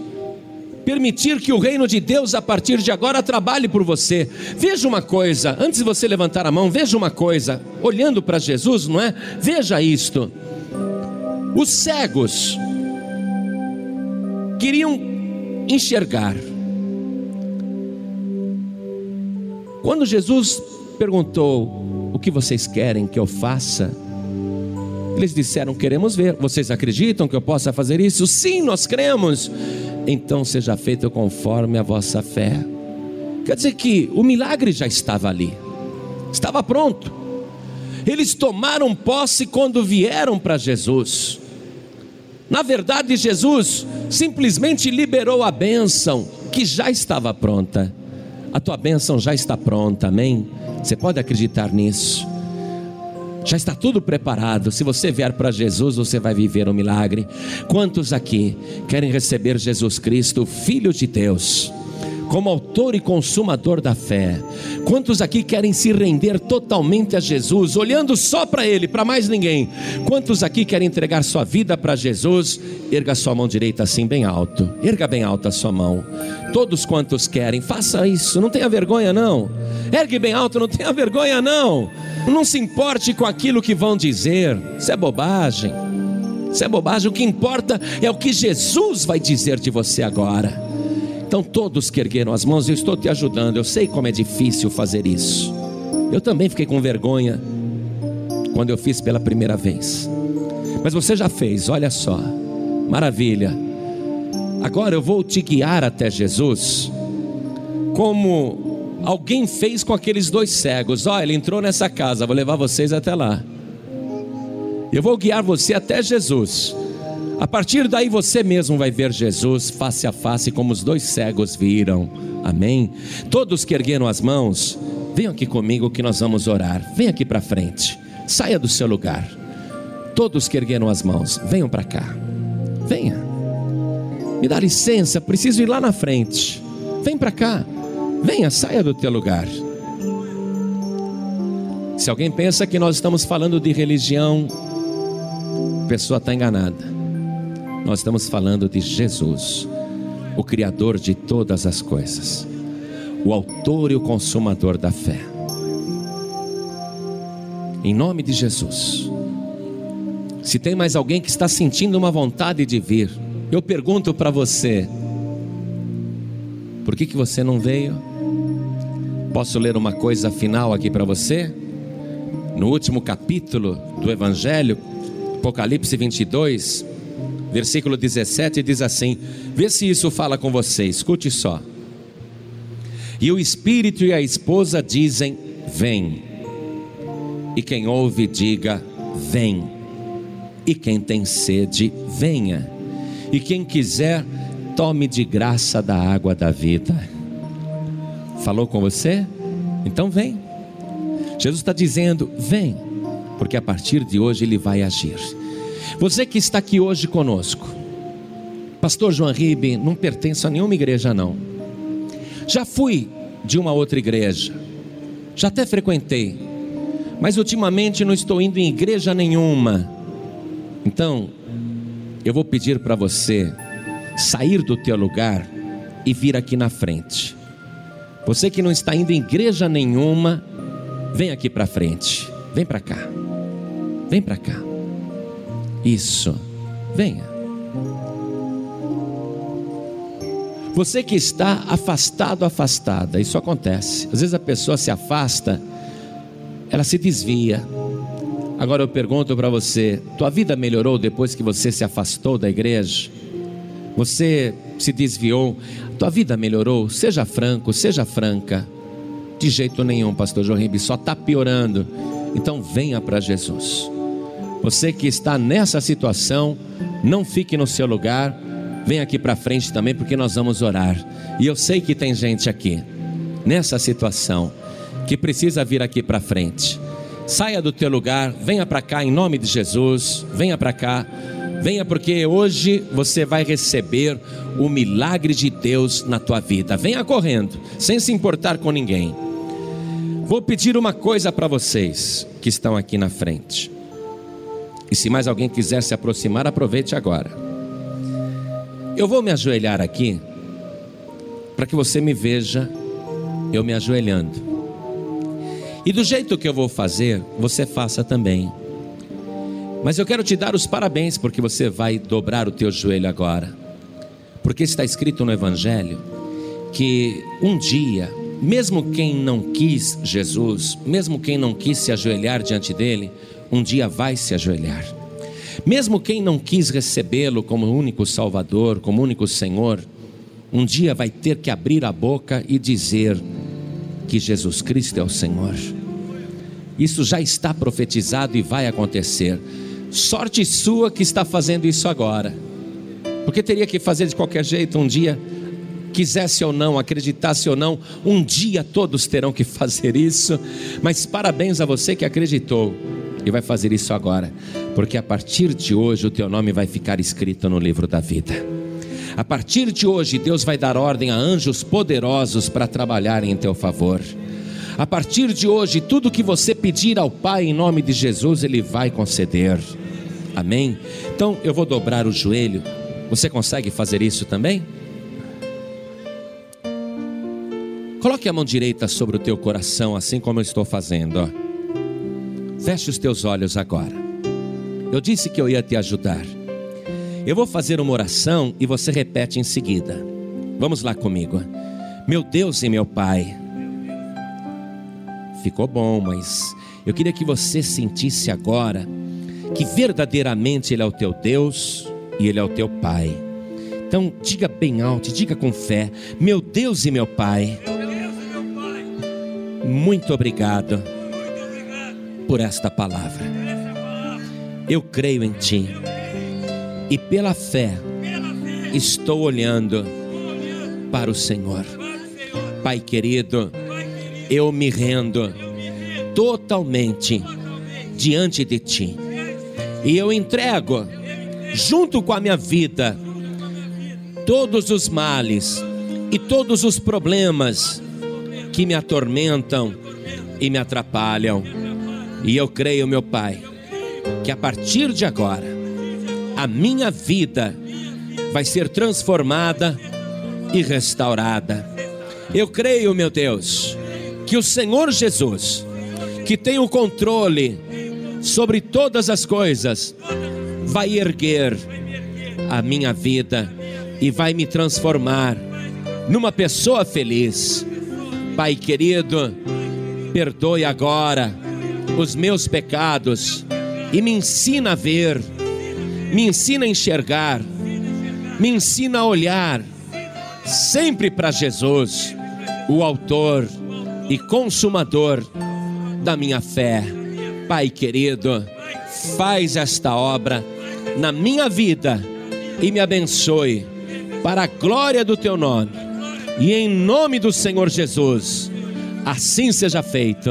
A: Permitir que o reino de Deus a partir de agora trabalhe por você. Veja uma coisa, antes de você levantar a mão, veja uma coisa, olhando para Jesus, não é? Veja isto. Os cegos queriam enxergar. Quando Jesus perguntou: O que vocês querem que eu faça? Eles disseram: Queremos ver. Vocês acreditam que eu possa fazer isso? Sim, nós cremos. Então seja feito conforme a vossa fé. Quer dizer que o milagre já estava ali, estava pronto. Eles tomaram posse quando vieram para Jesus. Na verdade, Jesus simplesmente liberou a bênção que já estava pronta. A tua bênção já está pronta, amém? Você pode acreditar nisso. Já está tudo preparado. Se você vier para Jesus, você vai viver um milagre. Quantos aqui querem receber Jesus Cristo, Filho de Deus? Como autor e consumador da fé. Quantos aqui querem se render totalmente a Jesus, olhando só para Ele, para mais ninguém? Quantos aqui querem entregar sua vida para Jesus? Erga sua mão direita assim, bem alto. Erga bem alta a sua mão. Todos quantos querem, faça isso. Não tenha vergonha, não. Ergue bem alto, não tenha vergonha, não. Não se importe com aquilo que vão dizer. Isso é bobagem. Isso é bobagem. O que importa é o que Jesus vai dizer de você agora. Então, todos que ergueram as mãos, eu estou te ajudando. Eu sei como é difícil fazer isso. Eu também fiquei com vergonha quando eu fiz pela primeira vez. Mas você já fez, olha só. Maravilha. Agora eu vou te guiar até Jesus, como alguém fez com aqueles dois cegos. Ó, ele entrou nessa casa, vou levar vocês até lá. Eu vou guiar você até Jesus. A partir daí você mesmo vai ver Jesus face a face, como os dois cegos viram. Amém? Todos que ergueram as mãos, venham aqui comigo que nós vamos orar. Venha aqui para frente. Saia do seu lugar. Todos que ergueram as mãos, venham para cá. Venha. Me dá licença, preciso ir lá na frente. Vem para cá. Venha, saia do teu lugar. Se alguém pensa que nós estamos falando de religião, a pessoa está enganada. Nós estamos falando de Jesus, o Criador de todas as coisas, o Autor e o Consumador da fé. Em nome de Jesus. Se tem mais alguém que está sentindo uma vontade de vir, eu pergunto para você: por que, que você não veio? Posso ler uma coisa final aqui para você? No último capítulo do Evangelho, Apocalipse 22, versículo 17 diz assim: Vê se isso fala com você, escute só. E o espírito e a esposa dizem: Vem. E quem ouve, diga: Vem. E quem tem sede, venha. E quem quiser, tome de graça da água da vida. Falou com você? Então vem. Jesus está dizendo: Vem, porque a partir de hoje ele vai agir. Você que está aqui hoje conosco, Pastor João Ribe, não pertence a nenhuma igreja, não. Já fui de uma outra igreja, já até frequentei, Mas ultimamente não estou indo em igreja nenhuma. Então, eu vou pedir para você sair do teu lugar e vir aqui na frente. Você que não está indo em igreja nenhuma, vem aqui para frente. Vem para cá. Vem para cá. Isso. Venha. Você que está afastado, afastada, isso acontece. Às vezes a pessoa se afasta, ela se desvia. Agora eu pergunto para você: tua vida melhorou depois que você se afastou da igreja? Você se desviou? Tua vida melhorou? Seja franco, seja franca. De jeito nenhum, pastor João Ribe, só está piorando. Então venha para Jesus. Você que está nessa situação, não fique no seu lugar, vem aqui para frente também, porque nós vamos orar. E eu sei que tem gente aqui, nessa situação, que precisa vir aqui para frente. Saia do teu lugar, venha para cá em nome de Jesus, venha para cá. Venha porque hoje você vai receber o milagre de Deus na tua vida. Venha correndo, sem se importar com ninguém. Vou pedir uma coisa para vocês que estão aqui na frente. E se mais alguém quiser se aproximar, aproveite agora. Eu vou me ajoelhar aqui para que você me veja eu me ajoelhando. E do jeito que eu vou fazer, você faça também. Mas eu quero te dar os parabéns porque você vai dobrar o teu joelho agora. Porque está escrito no evangelho que um dia, mesmo quem não quis Jesus, mesmo quem não quis se ajoelhar diante dele, um dia vai se ajoelhar. Mesmo quem não quis recebê-lo como único Salvador, como único Senhor, um dia vai ter que abrir a boca e dizer que Jesus Cristo é o Senhor. Isso já está profetizado e vai acontecer. Sorte sua que está fazendo isso agora, porque teria que fazer de qualquer jeito um dia, quisesse ou não, acreditasse ou não, um dia todos terão que fazer isso. Mas parabéns a você que acreditou e vai fazer isso agora, porque a partir de hoje o teu nome vai ficar escrito no livro da vida. A partir de hoje, Deus vai dar ordem a anjos poderosos para trabalharem em teu favor. A partir de hoje, tudo que você pedir ao Pai em nome de Jesus, Ele vai conceder. Amém? Então eu vou dobrar o joelho. Você consegue fazer isso também? Coloque a mão direita sobre o teu coração, assim como eu estou fazendo. Ó. Feche os teus olhos agora. Eu disse que eu ia te ajudar. Eu vou fazer uma oração e você repete em seguida. Vamos lá comigo. Meu Deus e meu Pai. Ficou bom, mas eu queria que você sentisse agora que verdadeiramente Ele é o teu Deus e Ele é o teu Pai. Então, diga bem alto, diga com fé: Meu Deus e meu Pai. Muito obrigado por esta palavra. Eu creio em Ti e pela fé estou olhando para o Senhor. Pai querido, eu me rendo totalmente diante de Ti e eu entrego, junto com a minha vida, todos os males e todos os problemas que me atormentam e me atrapalham e eu creio, meu Pai, que a partir de agora, a minha vida vai ser transformada e restaurada. Eu creio, meu Deus, que o Senhor Jesus, que tem o controle sobre todas as coisas, vai erguer a minha vida e vai me transformar numa pessoa feliz. Pai querido, perdoe agora os meus pecados e me ensina a ver, me ensina a enxergar, me ensina a olhar sempre para Jesus, o Autor e Consumador da minha fé. Pai querido, faz esta obra na minha vida e me abençoe para a glória do teu nome. E em nome do Senhor Jesus, assim seja feito.